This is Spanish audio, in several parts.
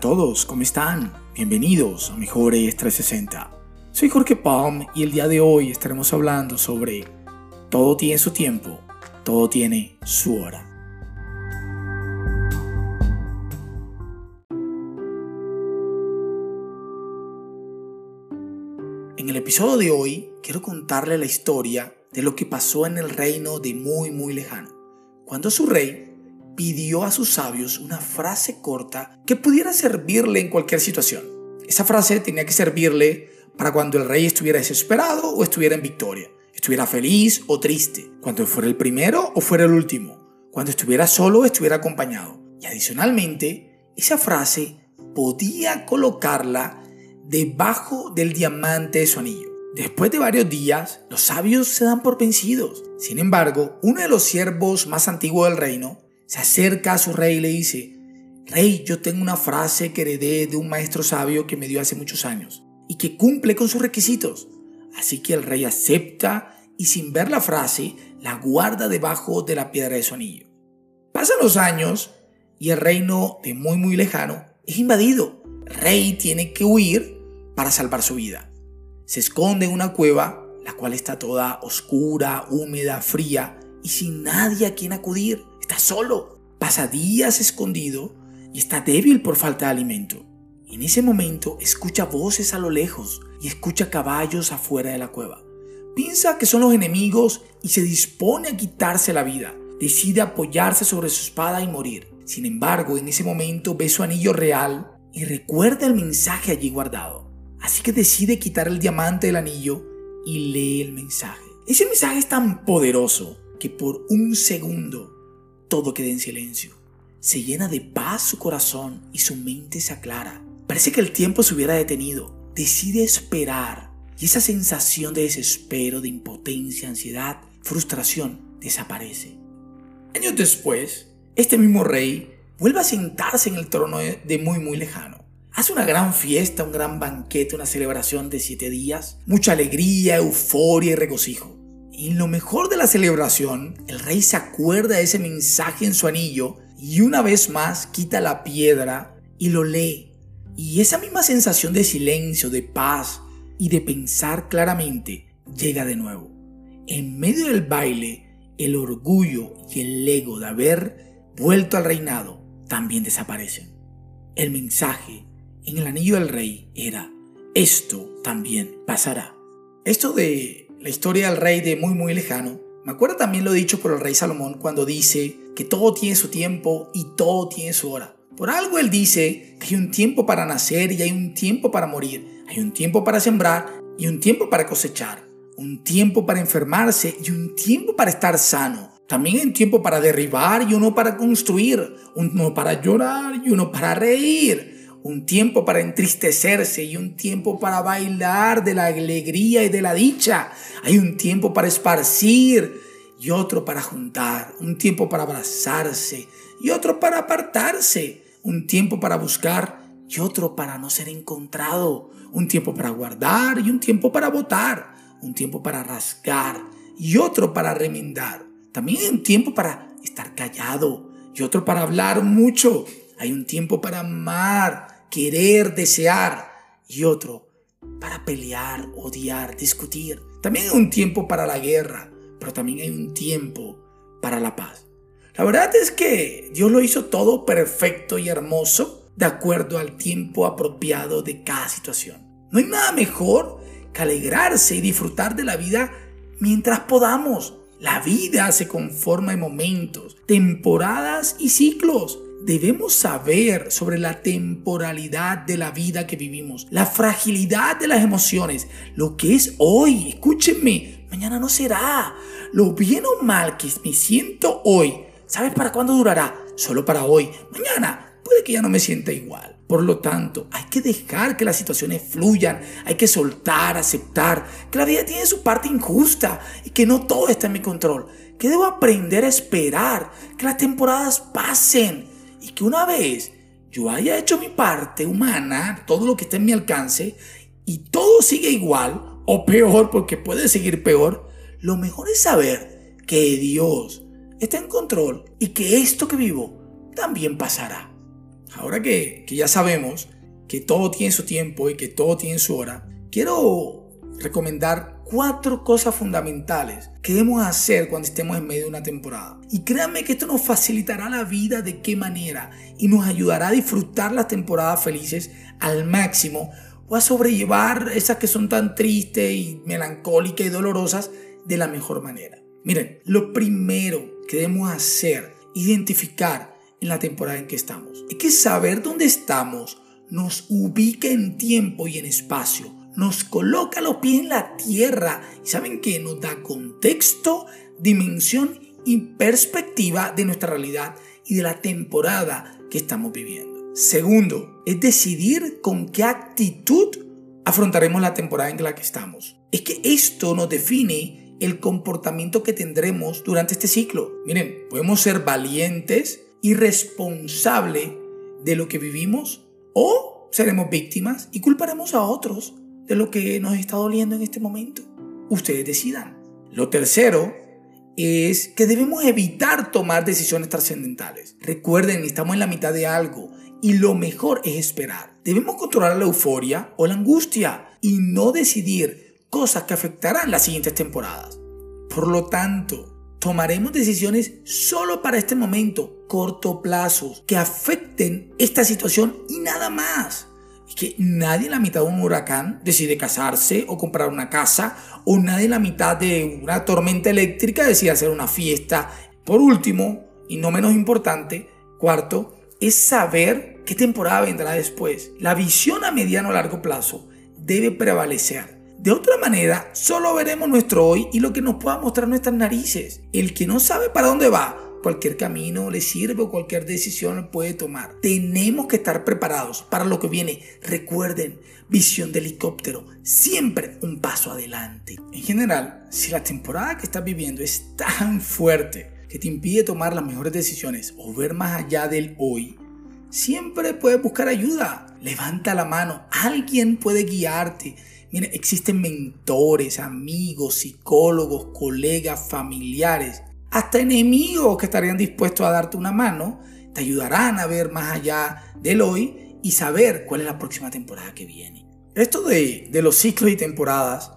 todos, ¿cómo están? Bienvenidos a Mejores 360. Soy Jorge Palm y el día de hoy estaremos hablando sobre todo tiene su tiempo, todo tiene su hora. En el episodio de hoy quiero contarle la historia de lo que pasó en el reino de muy muy lejano, cuando su rey pidió a sus sabios una frase corta que pudiera servirle en cualquier situación. Esa frase tenía que servirle para cuando el rey estuviera desesperado o estuviera en victoria, estuviera feliz o triste, cuando fuera el primero o fuera el último, cuando estuviera solo o estuviera acompañado. Y adicionalmente, esa frase podía colocarla debajo del diamante de su anillo. Después de varios días, los sabios se dan por vencidos. Sin embargo, uno de los siervos más antiguos del reino se acerca a su rey y le dice, Rey, yo tengo una frase que heredé de un maestro sabio que me dio hace muchos años y que cumple con sus requisitos. Así que el rey acepta y sin ver la frase la guarda debajo de la piedra de su anillo. Pasan los años y el reino de muy muy lejano es invadido. El rey tiene que huir para salvar su vida. Se esconde en una cueva, la cual está toda oscura, húmeda, fría y sin nadie a quien acudir. Está solo, pasa días escondido y está débil por falta de alimento. En ese momento escucha voces a lo lejos y escucha caballos afuera de la cueva. Piensa que son los enemigos y se dispone a quitarse la vida. Decide apoyarse sobre su espada y morir. Sin embargo, en ese momento ve su anillo real y recuerda el mensaje allí guardado. Así que decide quitar el diamante del anillo y lee el mensaje. Ese mensaje es tan poderoso que por un segundo todo queda en silencio. Se llena de paz su corazón y su mente se aclara. Parece que el tiempo se hubiera detenido. Decide esperar y esa sensación de desespero, de impotencia, ansiedad, frustración desaparece. Años después, este mismo rey vuelve a sentarse en el trono de muy muy lejano. Hace una gran fiesta, un gran banquete, una celebración de siete días, mucha alegría, euforia y regocijo. Y lo mejor de la celebración, el rey se acuerda de ese mensaje en su anillo y una vez más quita la piedra y lo lee. Y esa misma sensación de silencio, de paz y de pensar claramente llega de nuevo. En medio del baile, el orgullo y el ego de haber vuelto al reinado también desaparecen. El mensaje en el anillo del rey era, esto también pasará. Esto de la historia del rey de muy muy lejano, me acuerdo también lo dicho por el rey Salomón cuando dice que todo tiene su tiempo y todo tiene su hora. Por algo él dice que hay un tiempo para nacer y hay un tiempo para morir, hay un tiempo para sembrar y un tiempo para cosechar, un tiempo para enfermarse y un tiempo para estar sano. También hay un tiempo para derribar y uno para construir, uno para llorar y uno para reír un tiempo para entristecerse y un tiempo para bailar de la alegría y de la dicha. Hay un tiempo para esparcir y otro para juntar, un tiempo para abrazarse y otro para apartarse, un tiempo para buscar y otro para no ser encontrado, un tiempo para guardar y un tiempo para votar, un tiempo para rasgar y otro para remendar. También hay un tiempo para estar callado y otro para hablar mucho. Hay un tiempo para amar querer, desear, y otro para pelear, odiar, discutir. También hay un tiempo para la guerra, pero también hay un tiempo para la paz. La verdad es que Dios lo hizo todo perfecto y hermoso de acuerdo al tiempo apropiado de cada situación. No hay nada mejor que alegrarse y disfrutar de la vida mientras podamos. La vida se conforma en momentos, temporadas y ciclos debemos saber sobre la temporalidad de la vida que vivimos, la fragilidad de las emociones, lo que es hoy, escúchenme, mañana no será. Lo bien o mal que me siento hoy, ¿sabes para cuándo durará? Solo para hoy. Mañana puede que ya no me sienta igual. Por lo tanto, hay que dejar que las situaciones fluyan, hay que soltar, aceptar que la vida tiene su parte injusta y que no todo está en mi control, que debo aprender a esperar que las temporadas pasen y que una vez yo haya hecho mi parte humana, todo lo que está en mi alcance, y todo sigue igual o peor porque puede seguir peor, lo mejor es saber que Dios está en control y que esto que vivo también pasará. Ahora que, que ya sabemos que todo tiene su tiempo y que todo tiene su hora, quiero recomendar cuatro cosas fundamentales que debemos hacer cuando estemos en medio de una temporada. Y créanme que esto nos facilitará la vida de qué manera y nos ayudará a disfrutar las temporadas felices al máximo o a sobrellevar esas que son tan tristes y melancólicas y dolorosas de la mejor manera. Miren, lo primero que debemos hacer, identificar en la temporada en que estamos, es que saber dónde estamos nos ubica en tiempo y en espacio, nos coloca los pies en la tierra y saben que nos da contexto, dimensión y perspectiva de nuestra realidad y de la temporada que estamos viviendo. Segundo, es decidir con qué actitud afrontaremos la temporada en la que estamos. Es que esto nos define el comportamiento que tendremos durante este ciclo. Miren, podemos ser valientes y responsables de lo que vivimos o seremos víctimas y culparemos a otros de lo que nos está doliendo en este momento. Ustedes decidan. Lo tercero es que debemos evitar tomar decisiones trascendentales. Recuerden, estamos en la mitad de algo y lo mejor es esperar. Debemos controlar la euforia o la angustia y no decidir cosas que afectarán las siguientes temporadas. Por lo tanto, tomaremos decisiones solo para este momento, corto plazo, que afecten esta situación y nada más. Es que nadie en la mitad de un huracán decide casarse o comprar una casa, o nadie en la mitad de una tormenta eléctrica decide hacer una fiesta. Por último, y no menos importante, cuarto, es saber qué temporada vendrá después. La visión a mediano o largo plazo debe prevalecer. De otra manera, solo veremos nuestro hoy y lo que nos pueda mostrar nuestras narices. El que no sabe para dónde va, cualquier camino le sirve o cualquier decisión puede tomar. Tenemos que estar preparados para lo que viene. Recuerden, visión de helicóptero, siempre un paso adelante. En general, si la temporada que estás viviendo es tan fuerte, que te impide tomar las mejores decisiones o ver más allá del hoy, siempre puedes buscar ayuda. Levanta la mano, alguien puede guiarte. Mira, existen mentores, amigos, psicólogos, colegas, familiares, hasta enemigos que estarían dispuestos a darte una mano, te ayudarán a ver más allá del hoy y saber cuál es la próxima temporada que viene. Esto de, de los ciclos y temporadas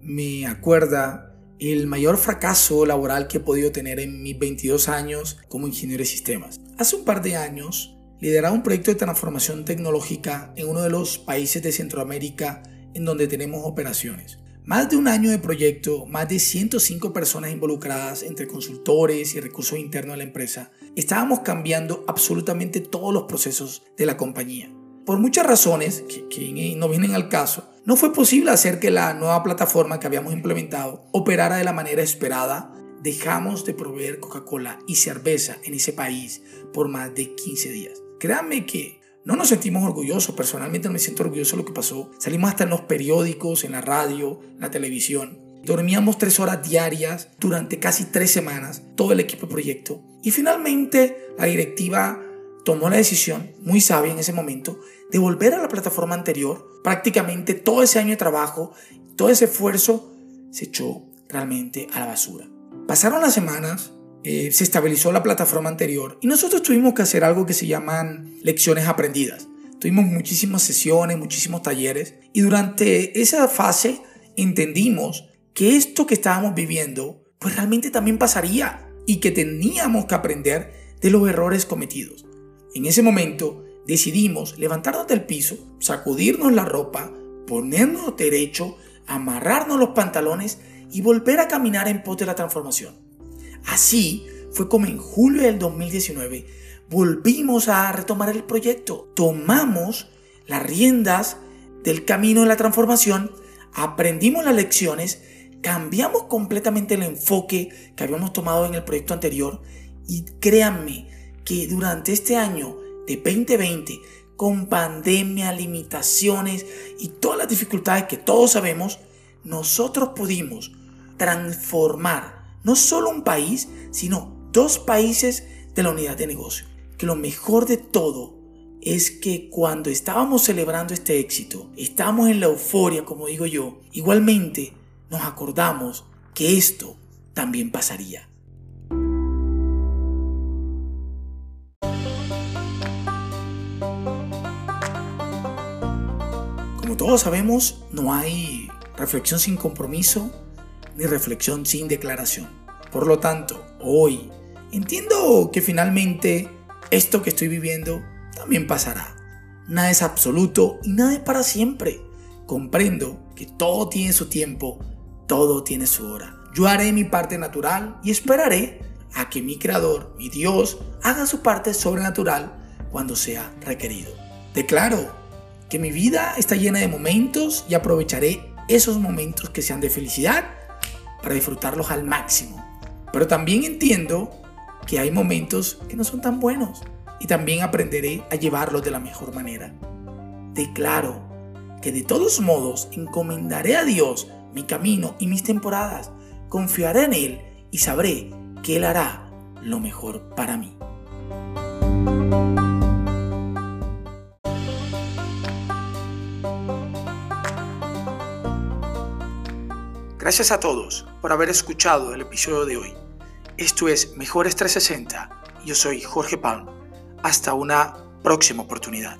me acuerda el mayor fracaso laboral que he podido tener en mis 22 años como ingeniero de sistemas. Hace un par de años lideraba un proyecto de transformación tecnológica en uno de los países de Centroamérica en donde tenemos operaciones. Más de un año de proyecto, más de 105 personas involucradas entre consultores y recursos internos de la empresa. Estábamos cambiando absolutamente todos los procesos de la compañía. Por muchas razones que, no vienen al caso, no fue posible hacer que la nueva plataforma que habíamos implementado operara de la manera esperada. Dejamos de proveer Coca-Cola y cerveza en ese país por más de 15 días. Créanme que no nos sentimos orgullosos, personalmente no me siento orgulloso de lo que pasó. Salimos hasta en los periódicos, en la radio, en la televisión. Dormíamos tres horas diarias durante casi tres semanas, todo el equipo proyecto. Y finalmente la directiva tomó la decisión, muy sabia en ese momento, de volver a la plataforma anterior. Prácticamente todo ese año de trabajo, todo ese esfuerzo se echó realmente a la basura. Pasaron las semanas, eh, se estabilizó la plataforma anterior y nosotros tuvimos que hacer algo que se llaman lecciones aprendidas. Tuvimos muchísimas sesiones, muchísimos talleres y durante esa fase entendimos que esto que estábamos viviendo pues realmente también pasaría y que teníamos que aprender de los errores cometidos. En ese momento decidimos levantarnos del piso, sacudirnos la ropa, ponernos derecho, amarrarnos los pantalones y volver a caminar en pos de la transformación. Así fue como en julio del 2019 volvimos a retomar el proyecto. Tomamos las riendas del camino de la transformación, aprendimos las lecciones, cambiamos completamente el enfoque que habíamos tomado en el proyecto anterior y créanme, que durante este año de 2020, con pandemia, limitaciones y todas las dificultades que todos sabemos, nosotros pudimos transformar no solo un país, sino dos países de la unidad de negocio. Que lo mejor de todo es que cuando estábamos celebrando este éxito, estábamos en la euforia, como digo yo, igualmente nos acordamos que esto también pasaría. Como todos sabemos, no hay reflexión sin compromiso ni reflexión sin declaración. Por lo tanto, hoy entiendo que finalmente esto que estoy viviendo también pasará. Nada es absoluto y nada es para siempre. Comprendo que todo tiene su tiempo, todo tiene su hora. Yo haré mi parte natural y esperaré a que mi Creador, mi Dios, haga su parte sobrenatural cuando sea requerido. Declaro que mi vida está llena de momentos y aprovecharé esos momentos que sean de felicidad para disfrutarlos al máximo. Pero también entiendo que hay momentos que no son tan buenos y también aprenderé a llevarlos de la mejor manera. Declaro que de todos modos encomendaré a Dios mi camino y mis temporadas, confiaré en Él y sabré que Él hará lo mejor para mí. Gracias a todos por haber escuchado el episodio de hoy. Esto es Mejores 360 yo soy Jorge Palm. Hasta una próxima oportunidad.